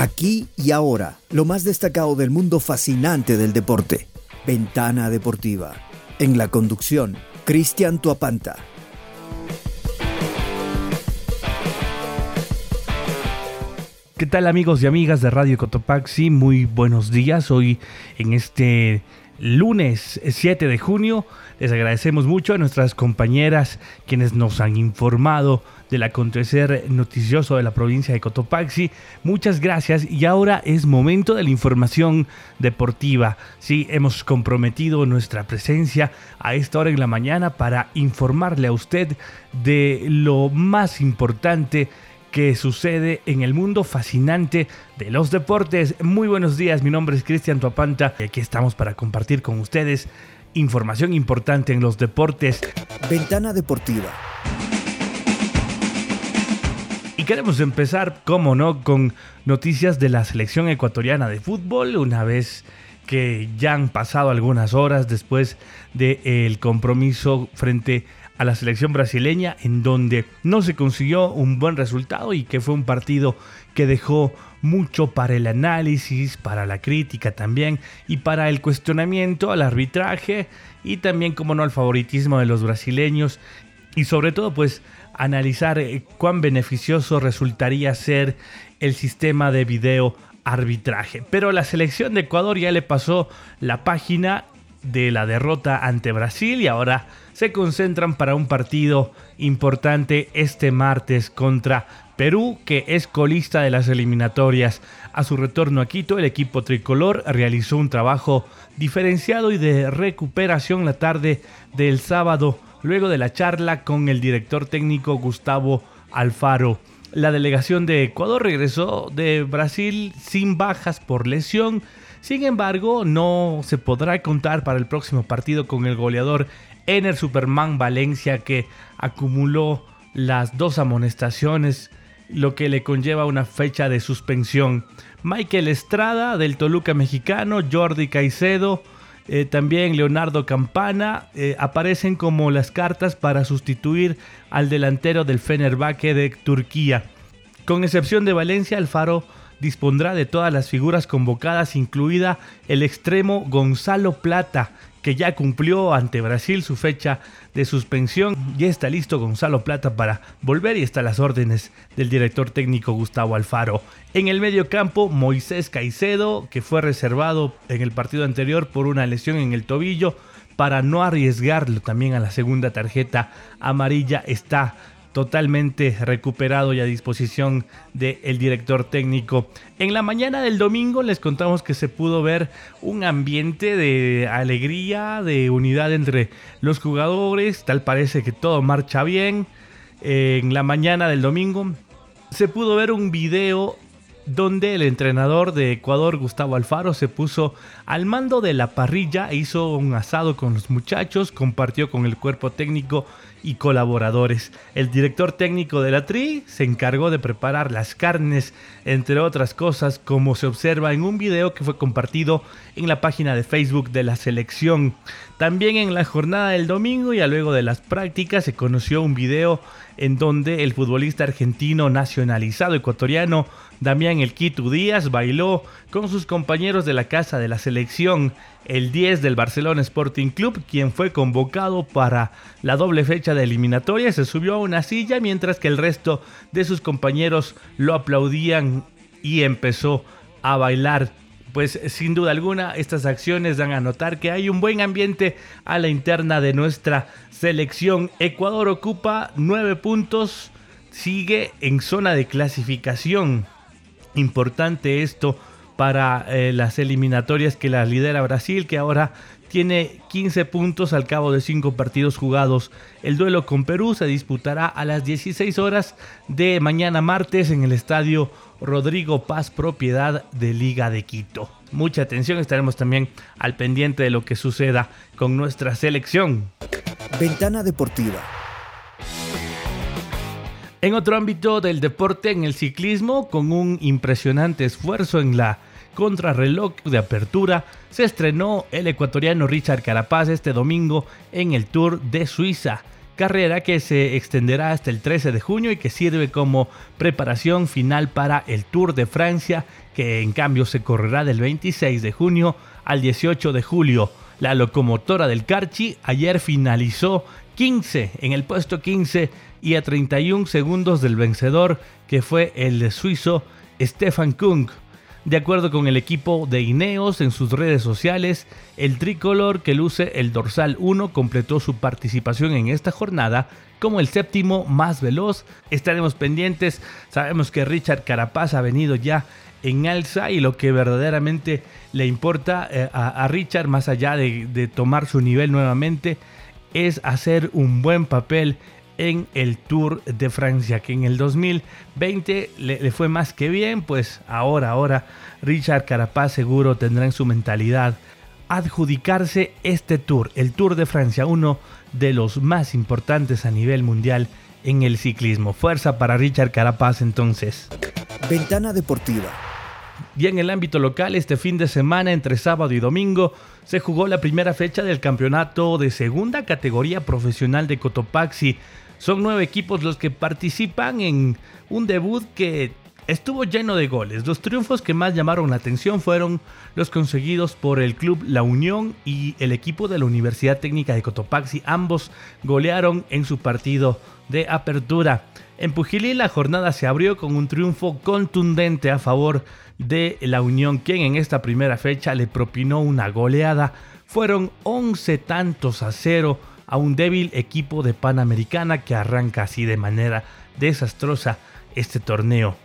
Aquí y ahora, lo más destacado del mundo fascinante del deporte. Ventana Deportiva. En la conducción, Cristian Tuapanta. ¿Qué tal amigos y amigas de Radio Cotopaxi? Muy buenos días. Hoy en este lunes 7 de junio les agradecemos mucho a nuestras compañeras quienes nos han informado del acontecer noticioso de la provincia de Cotopaxi. Muchas gracias y ahora es momento de la información deportiva. Sí, hemos comprometido nuestra presencia a esta hora en la mañana para informarle a usted de lo más importante que sucede en el mundo fascinante de los deportes. Muy buenos días, mi nombre es Cristian Tuapanta y aquí estamos para compartir con ustedes información importante en los deportes. Ventana Deportiva. Y queremos empezar, como no, con noticias de la selección ecuatoriana de fútbol, una vez que ya han pasado algunas horas después del compromiso frente a la selección brasileña en donde no se consiguió un buen resultado y que fue un partido que dejó mucho para el análisis, para la crítica también y para el cuestionamiento al arbitraje y también como no al favoritismo de los brasileños y sobre todo pues analizar eh, cuán beneficioso resultaría ser el sistema de video arbitraje. Pero la selección de Ecuador ya le pasó la página de la derrota ante Brasil y ahora se concentran para un partido importante este martes contra Perú, que es colista de las eliminatorias. A su retorno a Quito, el equipo tricolor realizó un trabajo diferenciado y de recuperación la tarde del sábado, luego de la charla con el director técnico Gustavo Alfaro. La delegación de Ecuador regresó de Brasil sin bajas por lesión. Sin embargo, no se podrá contar para el próximo partido con el goleador Ener Superman Valencia que acumuló las dos amonestaciones, lo que le conlleva una fecha de suspensión. Michael Estrada del Toluca mexicano, Jordi Caicedo, eh, también Leonardo Campana eh, aparecen como las cartas para sustituir al delantero del Fenerbahce de Turquía. Con excepción de Valencia, Alfaro dispondrá de todas las figuras convocadas, incluida el extremo Gonzalo Plata, que ya cumplió ante Brasil su fecha de suspensión. Ya está listo Gonzalo Plata para volver y está a las órdenes del director técnico Gustavo Alfaro. En el medio campo, Moisés Caicedo, que fue reservado en el partido anterior por una lesión en el tobillo, para no arriesgarlo también a la segunda tarjeta amarilla, está totalmente recuperado y a disposición del director técnico. En la mañana del domingo les contamos que se pudo ver un ambiente de alegría, de unidad entre los jugadores, tal parece que todo marcha bien. En la mañana del domingo se pudo ver un video donde el entrenador de Ecuador, Gustavo Alfaro, se puso al mando de la parrilla, hizo un asado con los muchachos, compartió con el cuerpo técnico y colaboradores. El director técnico de la TRI se encargó de preparar las carnes, entre otras cosas, como se observa en un video que fue compartido en la página de Facebook de la selección. También en la jornada del domingo y a luego de las prácticas se conoció un video en donde el futbolista argentino nacionalizado ecuatoriano Damián El Quito Díaz bailó con sus compañeros de la casa de la selección, el 10 del Barcelona Sporting Club, quien fue convocado para la doble fecha de eliminatoria, se subió a una silla mientras que el resto de sus compañeros lo aplaudían y empezó a bailar. Pues sin duda alguna estas acciones dan a notar que hay un buen ambiente a la interna de nuestra selección. Ecuador ocupa 9 puntos, sigue en zona de clasificación Importante esto para eh, las eliminatorias que la lidera Brasil, que ahora tiene 15 puntos al cabo de 5 partidos jugados. El duelo con Perú se disputará a las 16 horas de mañana martes en el estadio Rodrigo Paz, propiedad de Liga de Quito. Mucha atención, estaremos también al pendiente de lo que suceda con nuestra selección. Ventana Deportiva en otro ámbito del deporte, en el ciclismo, con un impresionante esfuerzo en la contrarreloj de apertura, se estrenó el ecuatoriano Richard Carapaz este domingo en el Tour de Suiza. carrera que se extenderá hasta el 13 de junio y que sirve como preparación final para el Tour de Francia, que en cambio se correrá del 26 de junio al 18 de julio. La locomotora del Carchi ayer finalizó 15 en el puesto 15 y a 31 segundos del vencedor que fue el suizo Stefan Kung. De acuerdo con el equipo de Ineos en sus redes sociales, el tricolor que luce el dorsal 1 completó su participación en esta jornada como el séptimo más veloz. Estaremos pendientes, sabemos que Richard Carapaz ha venido ya en alza y lo que verdaderamente le importa eh, a, Richard, más allá de tomar su nivel nuevamente, es hacer un buen papel en el Tour de Francia, que en el 2020 le, fue más que bien, pues ahora, ahora Richard Carapaz seguro tendrá en su mentalidad adjudicarse este Tour, el Tour de Francia, uno de los más importantes a nivel mundial en el ciclismo. Fuerza para Richard Carapaz entonces. Ventana Deportiva. Y en el ámbito local, este fin de semana, entre sábado y domingo, se jugó la primera fecha del campeonato de segunda categoría profesional de Cotopaxi, son nueve equipos los que participan en un debut que estuvo lleno de goles. Los triunfos que más llamaron la atención fueron los conseguidos por el club La Unión y el equipo de la Universidad Técnica de Cotopaxi. Ambos golearon en su partido de apertura. En Pujilí la jornada se abrió con un triunfo contundente a favor de La Unión, quien en esta primera fecha le propinó una goleada. Fueron 11 tantos a cero a un débil equipo de Panamericana que arranca así de manera desastrosa este torneo.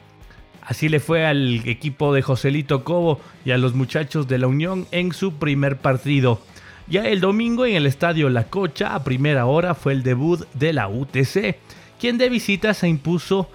Así le fue al equipo de Joselito Cobo y a los muchachos de la Unión en su primer partido. Ya el domingo en el estadio La Cocha a primera hora fue el debut de la UTC, quien de visita se impuso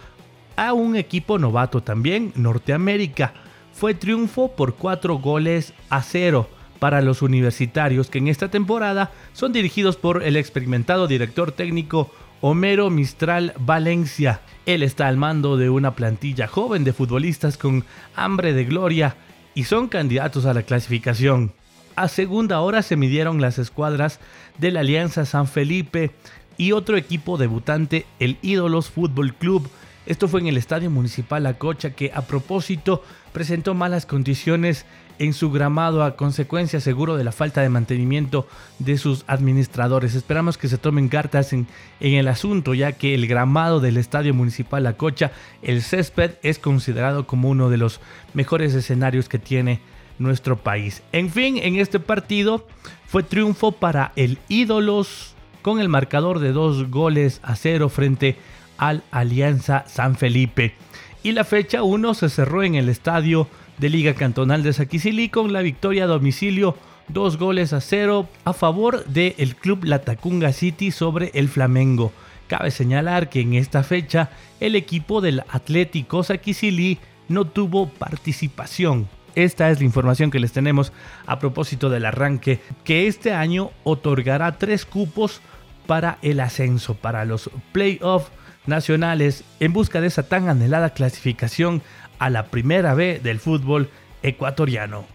a un equipo novato también, Norteamérica. Fue triunfo por cuatro goles a cero para los universitarios que en esta temporada son dirigidos por el experimentado director técnico Homero Mistral Valencia. Él está al mando de una plantilla joven de futbolistas con hambre de gloria y son candidatos a la clasificación. A segunda hora se midieron las escuadras de la Alianza San Felipe y otro equipo debutante, el Ídolos Fútbol Club. Esto fue en el Estadio Municipal Acocha que a propósito presentó malas condiciones en su gramado a consecuencia seguro de la falta de mantenimiento de sus administradores. Esperamos que se tomen cartas en, el asunto ya que el gramado del Estadio Municipal La Cocha, el césped, es considerado como uno de los mejores escenarios que tiene nuestro país. En fin, en este partido fue triunfo para el Ídolos con el marcador de dos goles a cero frente al Alianza San Felipe. Y la fecha 1 se cerró en el estadio de Liga Cantonal de Saquicilí con la victoria a domicilio dos goles a cero a favor del club Latacunga City sobre el Flamengo. Cabe señalar que en esta fecha el equipo del Atlético Saquicilí no tuvo participación. Esta es la información que les tenemos a propósito del arranque que este año otorgará tres cupos para el ascenso, para los playoffs nacionales en busca de esa tan anhelada clasificación a la primera B del fútbol ecuatoriano.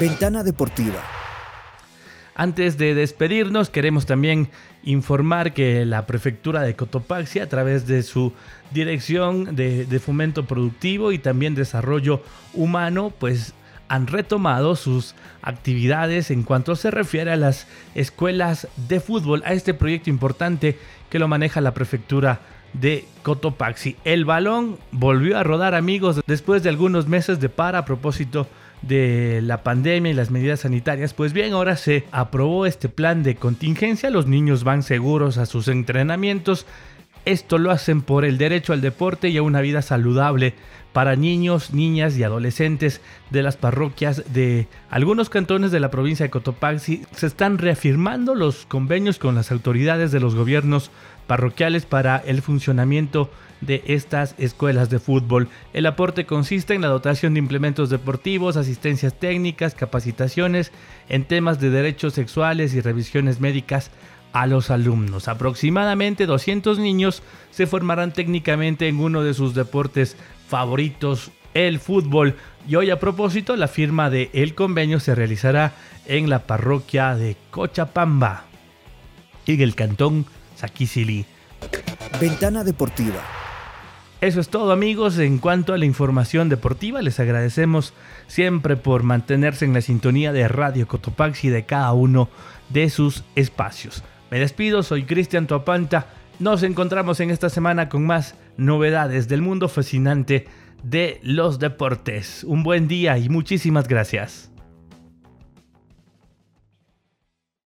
Ventana Deportiva. Antes de despedirnos, queremos también informar que la prefectura de Cotopaxi, a través de su dirección de, fomento productivo y también desarrollo humano, pues han retomado sus actividades en cuanto se refiere a las escuelas de fútbol, a este proyecto importante que lo maneja la prefectura de Cotopaxi. El balón volvió a rodar amigos después de algunos meses de para a propósito la pandemia y las medidas sanitarias. Pues bien, ahora se aprobó este plan de contingencia. Los niños van seguros a sus entrenamientos. Esto lo hacen por el derecho al deporte y a una vida saludable para niños, niñas y adolescentes de las parroquias de algunos cantones de la provincia de Cotopaxi. Se están reafirmando los convenios con las autoridades de los gobiernos parroquiales para el funcionamiento de estas escuelas de fútbol. El aporte consiste en la dotación de implementos deportivos, asistencias técnicas, capacitaciones en temas de derechos sexuales y revisiones médicas a los alumnos. Aproximadamente 200 niños se formarán técnicamente en uno de sus deportes favoritos, el fútbol. Y hoy a propósito, la firma de el convenio se realizará en la parroquia de Cochapamba, en el cantón Sakisili. Ventana Deportiva. Eso es todo amigos en cuanto a la información deportiva. Les agradecemos siempre por mantenerse en la sintonía de Radio Cotopaxi de cada uno de sus espacios. Me despido, soy Cristian Tuapanta. Nos encontramos en esta semana con más novedades del mundo fascinante de los deportes. Un buen día y muchísimas gracias.